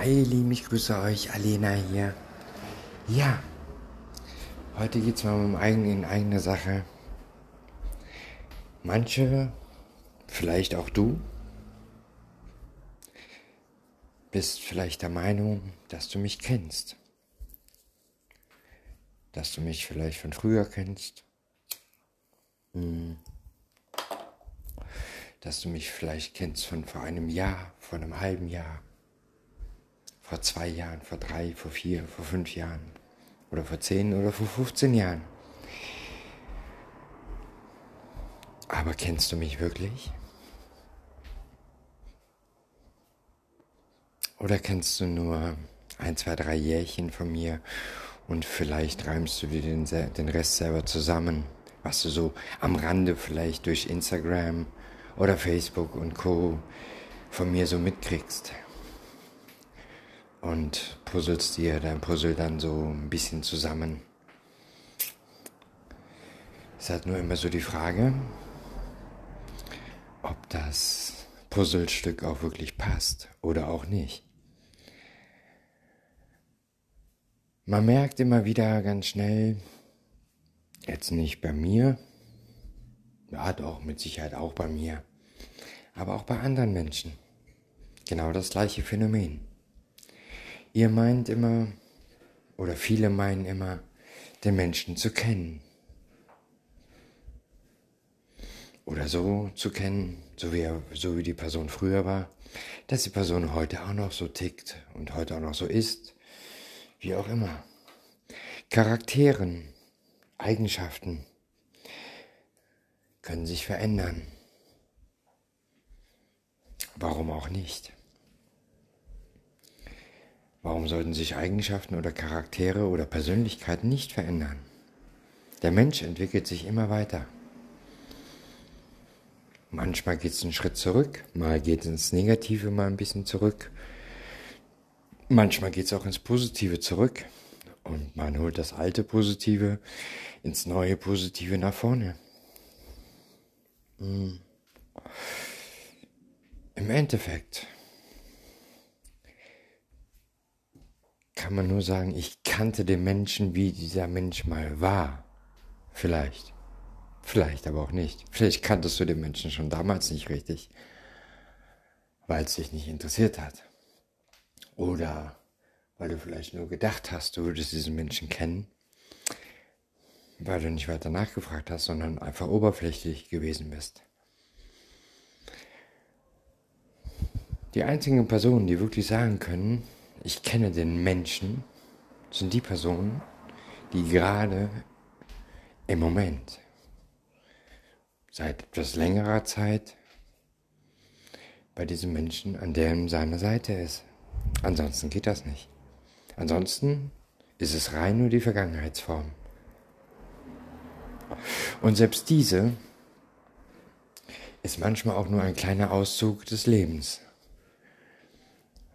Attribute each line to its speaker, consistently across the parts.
Speaker 1: Hi ihr Lieben, ich grüße euch, Alena hier. Ja, heute geht es mal um eigen, in eigene Sache. Manche, vielleicht auch du, bist vielleicht der Meinung, dass du mich kennst. Dass du mich vielleicht von früher kennst. Hm. Dass du mich vielleicht kennst von vor einem Jahr, vor einem halben Jahr vor zwei Jahren, vor drei, vor vier, vor fünf Jahren oder vor zehn oder vor 15 Jahren. Aber kennst du mich wirklich? Oder kennst du nur ein, zwei, drei Jährchen von mir und vielleicht reimst du dir den, den Rest selber zusammen, was du so am Rande vielleicht durch Instagram oder Facebook und Co von mir so mitkriegst und puzzelst dir dein Puzzle dann so ein bisschen zusammen. Es halt nur immer so die Frage, ob das Puzzlestück auch wirklich passt oder auch nicht. Man merkt immer wieder ganz schnell, jetzt nicht bei mir, ja doch, mit Sicherheit auch bei mir, aber auch bei anderen Menschen. Genau das gleiche Phänomen. Ihr meint immer, oder viele meinen immer, den Menschen zu kennen. Oder so zu kennen, so wie, er, so wie die Person früher war, dass die Person heute auch noch so tickt und heute auch noch so ist, wie auch immer. Charakteren, Eigenschaften können sich verändern. Warum auch nicht? Warum sollten sich Eigenschaften oder Charaktere oder Persönlichkeiten nicht verändern? Der Mensch entwickelt sich immer weiter. Manchmal geht es einen Schritt zurück, mal geht es ins Negative mal ein bisschen zurück. Manchmal geht es auch ins Positive zurück und man holt das alte Positive ins neue Positive nach vorne. Hm. Im Endeffekt kann man nur sagen, ich kannte den Menschen, wie dieser Mensch mal war. Vielleicht. Vielleicht aber auch nicht. Vielleicht kanntest du den Menschen schon damals nicht richtig, weil es dich nicht interessiert hat. Oder weil du vielleicht nur gedacht hast, du würdest diesen Menschen kennen, weil du nicht weiter nachgefragt hast, sondern einfach oberflächlich gewesen bist. Die einzigen Personen, die wirklich sagen können, ich kenne den Menschen, sind die Personen, die gerade im Moment, seit etwas längerer Zeit, bei diesem Menschen an der seiner Seite ist. Ansonsten geht das nicht. Ansonsten ist es rein nur die Vergangenheitsform. Und selbst diese ist manchmal auch nur ein kleiner Auszug des Lebens.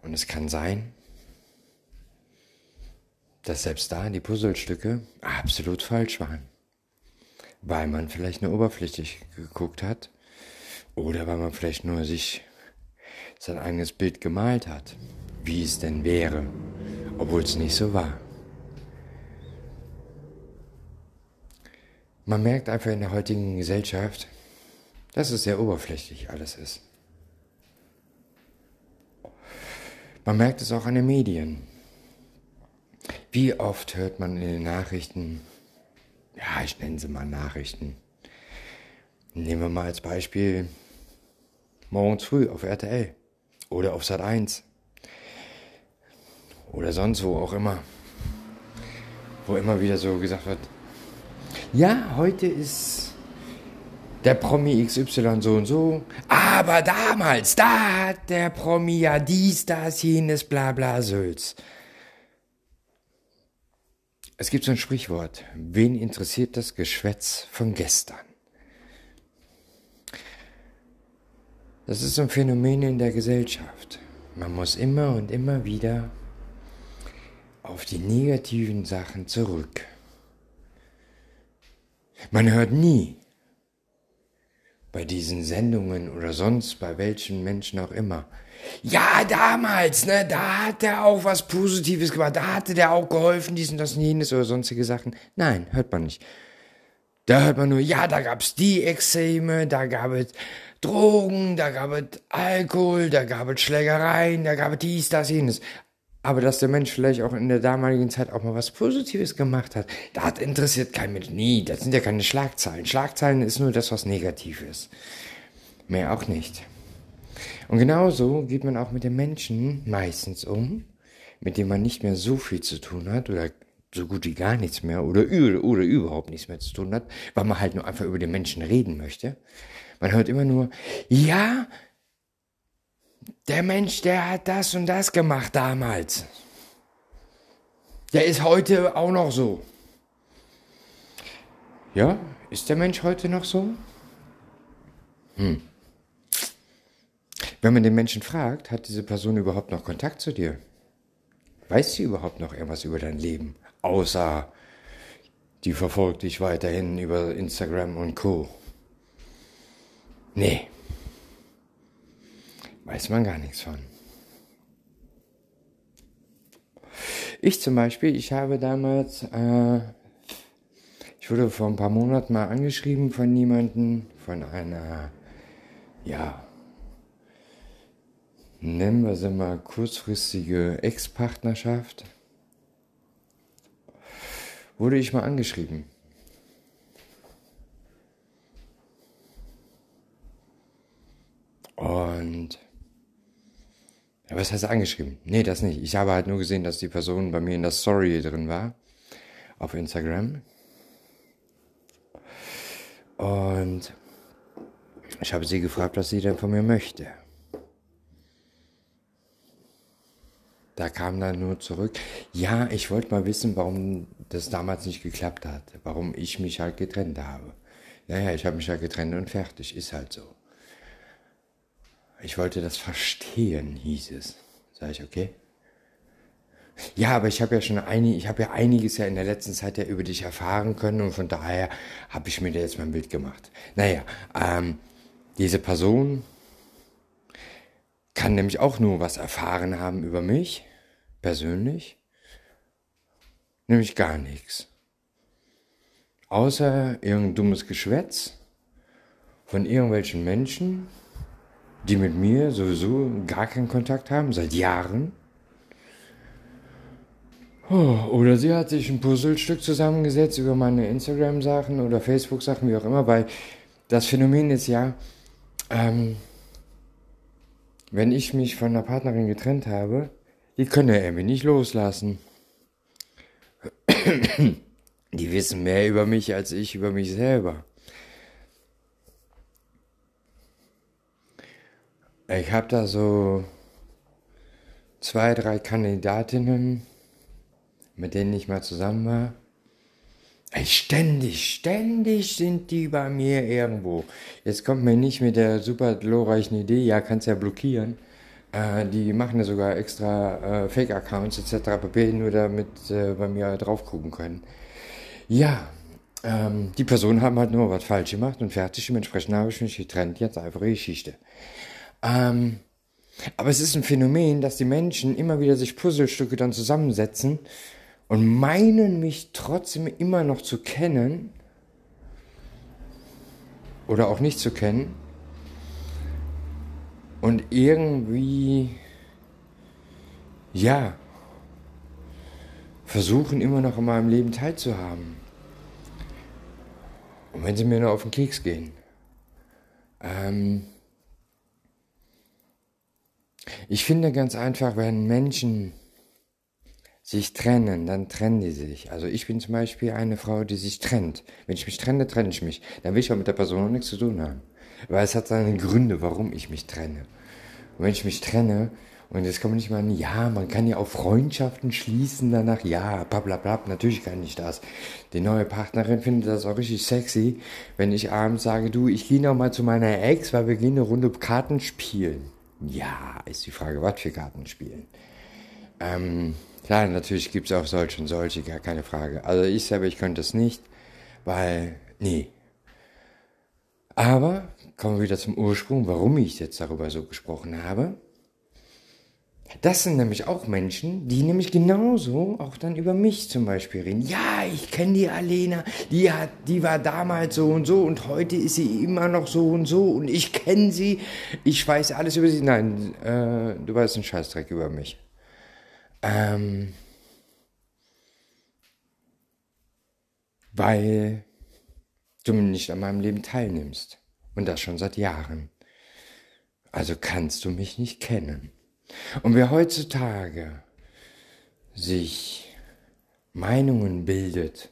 Speaker 1: Und es kann sein, dass selbst da die Puzzlestücke absolut falsch waren. Weil man vielleicht nur oberflächlich geguckt hat oder weil man vielleicht nur sich sein eigenes Bild gemalt hat, wie es denn wäre, obwohl es nicht so war. Man merkt einfach in der heutigen Gesellschaft, dass es sehr oberflächlich alles ist. Man merkt es auch an den Medien. Wie oft hört man in den Nachrichten, ja, ich nenne sie mal Nachrichten. Nehmen wir mal als Beispiel morgens früh auf RTL oder auf Sat 1 oder sonst wo auch immer, wo immer wieder so gesagt wird, ja, heute ist der Promi XY so und so, aber damals, da hat der Promi ja dies, das, jenes, bla bla Sülz. Es gibt so ein Sprichwort, wen interessiert das Geschwätz von gestern? Das ist ein Phänomen in der Gesellschaft. Man muss immer und immer wieder auf die negativen Sachen zurück. Man hört nie bei diesen Sendungen oder sonst bei welchen Menschen auch immer. Ja, damals, ne, da hat er auch was Positives gemacht, da hatte der auch geholfen, dies und das und jenes oder sonstige Sachen. Nein, hört man nicht. Da hört man nur, ja, da gab's die Extreme, da gab es Drogen, da gab es Alkohol, da gab es Schlägereien, da gab es dies, das, jenes. Aber dass der Mensch vielleicht auch in der damaligen Zeit auch mal was Positives gemacht hat, das interessiert kein Mensch. Nie, das sind ja keine Schlagzeilen. Schlagzeilen ist nur das, was negativ ist. Mehr auch nicht. Und genauso geht man auch mit den Menschen meistens um, mit denen man nicht mehr so viel zu tun hat oder so gut wie gar nichts mehr oder, oder überhaupt nichts mehr zu tun hat, weil man halt nur einfach über den Menschen reden möchte. Man hört immer nur, ja, der Mensch, der hat das und das gemacht damals. Der ist heute auch noch so. Ja, ist der Mensch heute noch so? Hm. Wenn man den Menschen fragt, hat diese Person überhaupt noch Kontakt zu dir? Weiß sie überhaupt noch irgendwas über dein Leben? Außer die verfolgt dich weiterhin über Instagram und Co. Nee weiß man gar nichts von. Ich zum Beispiel, ich habe damals, äh, ich wurde vor ein paar Monaten mal angeschrieben von jemandem, von einer, ja, nennen wir sie mal kurzfristige Ex-Partnerschaft, wurde ich mal angeschrieben. Und ja, was heißt angeschrieben? Nee, das nicht. Ich habe halt nur gesehen, dass die Person bei mir in der Story drin war. Auf Instagram. Und ich habe sie gefragt, was sie denn von mir möchte. Da kam dann nur zurück, ja, ich wollte mal wissen, warum das damals nicht geklappt hat, warum ich mich halt getrennt habe. Ja, ja, ich habe mich halt getrennt und fertig, ist halt so. Ich wollte das verstehen, hieß es. Sag ich, okay. Ja, aber ich habe ja schon einig, ich habe ja einiges ja in der letzten Zeit ja über dich erfahren können und von daher habe ich mir da jetzt mein Bild gemacht. Naja, ähm, diese Person kann nämlich auch nur was erfahren haben über mich, persönlich, nämlich gar nichts. Außer irgendein dummes Geschwätz von irgendwelchen Menschen, die mit mir sowieso gar keinen Kontakt haben, seit Jahren. Oh, oder sie hat sich ein Puzzlestück zusammengesetzt über meine Instagram-Sachen oder Facebook-Sachen, wie auch immer, weil das Phänomen ist ja, ähm, wenn ich mich von einer Partnerin getrennt habe, die können ja irgendwie nicht loslassen. Die wissen mehr über mich als ich über mich selber. Ich habe da so zwei, drei Kandidatinnen, mit denen ich mal zusammen war. Ey, ständig, ständig sind die bei mir irgendwo. Jetzt kommt mir nicht mit der super glorreichen Idee, ja, kannst ja blockieren. Äh, die machen ja sogar extra äh, Fake-Accounts etc. pp, nur damit äh, bei mir drauf gucken können. Ja, ähm, die Personen haben halt nur was falsch gemacht und fertig. Dementsprechend habe ich mich getrennt. Jetzt einfach Geschichte. Ähm, aber es ist ein Phänomen, dass die Menschen immer wieder sich Puzzlestücke dann zusammensetzen und meinen mich trotzdem immer noch zu kennen oder auch nicht zu kennen und irgendwie ja versuchen immer noch in meinem Leben teilzuhaben. Und wenn sie mir nur auf den Keks gehen. Ähm, ich finde ganz einfach, wenn Menschen sich trennen, dann trennen die sich. Also ich bin zum Beispiel eine Frau, die sich trennt. Wenn ich mich trenne, trenne ich mich. Dann will ich auch mit der Person auch nichts zu tun haben. Weil es hat seine Gründe, warum ich mich trenne. Und wenn ich mich trenne, und jetzt kann man nicht mal, ja, man kann ja auch Freundschaften schließen danach, ja, bla bla bla, natürlich kann ich das. Die neue Partnerin findet das auch richtig sexy, wenn ich abends sage, du, ich gehe noch mal zu meiner Ex, weil wir gehen eine Runde Karten spielen. Ja, ist die Frage, was für Karten spielen. Ähm, klar, natürlich gibt es auch solche und solche, gar keine Frage. Also ich selber, ich könnte es nicht, weil, nee. Aber kommen wir wieder zum Ursprung, warum ich jetzt darüber so gesprochen habe. Das sind nämlich auch Menschen, die nämlich genauso auch dann über mich zum Beispiel reden. Ja, ich kenne die Alena, die hat, die war damals so und so und heute ist sie immer noch so und so und ich kenne sie, ich weiß alles über sie. Nein, äh, du weißt einen Scheißdreck über mich. Ähm, weil du nicht an meinem Leben teilnimmst. Und das schon seit Jahren. Also kannst du mich nicht kennen. Und wer heutzutage sich Meinungen bildet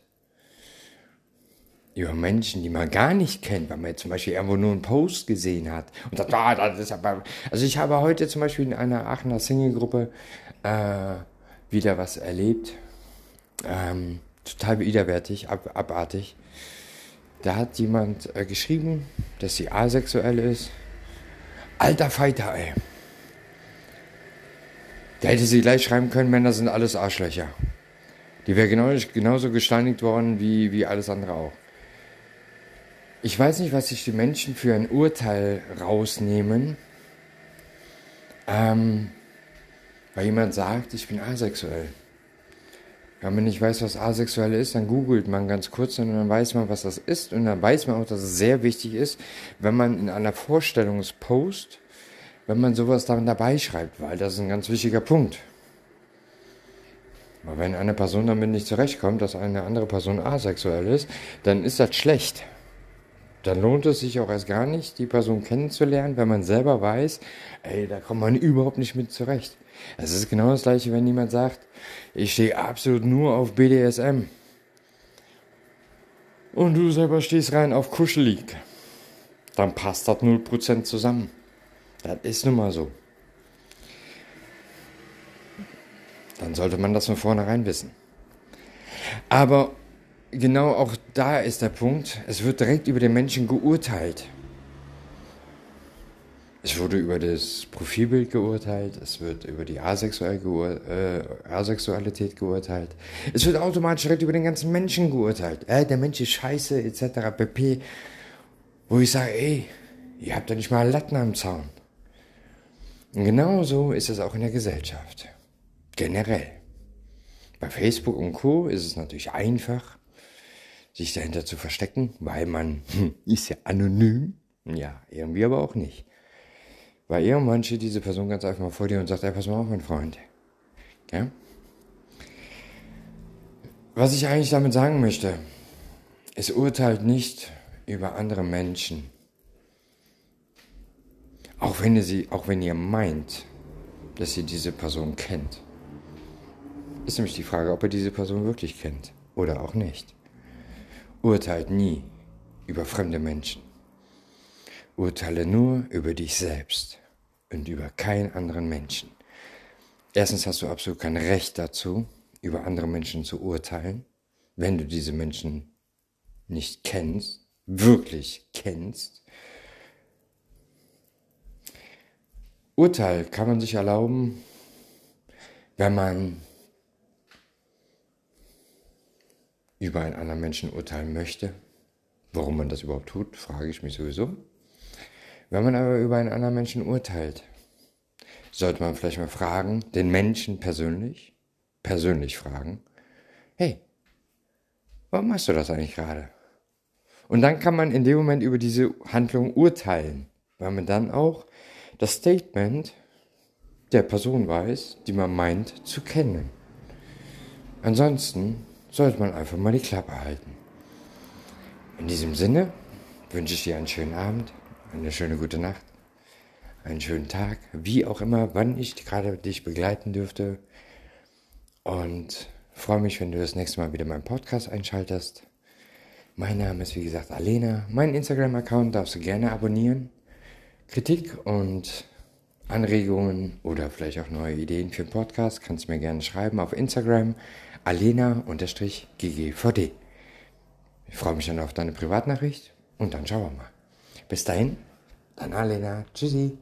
Speaker 1: über Menschen, die man gar nicht kennt, weil man jetzt zum Beispiel irgendwo nur einen Post gesehen hat und sagt, ah, das ist aber. Also ich habe heute zum Beispiel in einer Aachener Single-Gruppe äh, wieder was erlebt. Ähm, total widerwärtig, ab, abartig. Da hat jemand äh, geschrieben, dass sie asexuell ist. Alter Fighter, ey. Da hätte sie gleich schreiben können, Männer sind alles Arschlöcher. Die wäre genau, genauso gesteinigt worden wie, wie alles andere auch. Ich weiß nicht, was sich die Menschen für ein Urteil rausnehmen, ähm, weil jemand sagt, ich bin asexuell. Wenn man nicht weiß, was asexuell ist, dann googelt man ganz kurz und dann weiß man, was das ist. Und dann weiß man auch, dass es sehr wichtig ist, wenn man in einer Vorstellungspost wenn man sowas dann dabei schreibt, weil das ist ein ganz wichtiger Punkt. Aber wenn eine Person damit nicht zurechtkommt, dass eine andere Person asexuell ist, dann ist das schlecht. Dann lohnt es sich auch erst gar nicht, die Person kennenzulernen, wenn man selber weiß, ey, da kommt man überhaupt nicht mit zurecht. Es ist genau das gleiche, wenn jemand sagt, ich stehe absolut nur auf BDSM. Und du selber stehst rein auf kuschelig. Dann passt das 0% zusammen. Das ist nun mal so. Dann sollte man das von vornherein wissen. Aber genau auch da ist der Punkt, es wird direkt über den Menschen geurteilt. Es wurde über das Profilbild geurteilt, es wird über die Asexuell geur äh, Asexualität geurteilt. Es wird automatisch direkt über den ganzen Menschen geurteilt. Äh, der Mensch ist scheiße, etc. pp. Wo ich sage, ey, ihr habt ja nicht mal Latten am Zaun. Und genauso ist es auch in der Gesellschaft. Generell. Bei Facebook und Co. ist es natürlich einfach, sich dahinter zu verstecken, weil man hm, ist ja anonym. Ja, irgendwie aber auch nicht. Weil irgendwann steht diese Person ganz einfach mal vor dir und sagt, ey, pass mal auf, mein Freund. Ja? Was ich eigentlich damit sagen möchte, es urteilt nicht über andere Menschen. Auch wenn ihr sie, auch wenn ihr meint, dass ihr diese Person kennt. Ist nämlich die Frage, ob ihr diese Person wirklich kennt oder auch nicht. Urteilt nie über fremde Menschen. Urteile nur über dich selbst und über keinen anderen Menschen. Erstens hast du absolut kein Recht dazu, über andere Menschen zu urteilen, wenn du diese Menschen nicht kennst, wirklich kennst Urteil kann man sich erlauben, wenn man über einen anderen Menschen urteilen möchte. Warum man das überhaupt tut, frage ich mich sowieso. Wenn man aber über einen anderen Menschen urteilt, sollte man vielleicht mal fragen, den Menschen persönlich, persönlich fragen, hey, warum machst du das eigentlich gerade? Und dann kann man in dem Moment über diese Handlung urteilen, weil man dann auch das Statement der Person weiß, die man meint zu kennen. Ansonsten sollte man einfach mal die Klappe halten. In diesem Sinne wünsche ich dir einen schönen Abend, eine schöne gute Nacht, einen schönen Tag, wie auch immer, wann ich gerade dich begleiten dürfte. Und freue mich, wenn du das nächste Mal wieder meinen Podcast einschaltest. Mein Name ist wie gesagt Alena. Mein Instagram-Account darfst du gerne abonnieren. Kritik und Anregungen oder vielleicht auch neue Ideen für den Podcast kannst du mir gerne schreiben auf Instagram alena-ggvd. Ich freue mich dann auf deine Privatnachricht und dann schauen wir mal. Bis dahin, deine Alena. Tschüssi.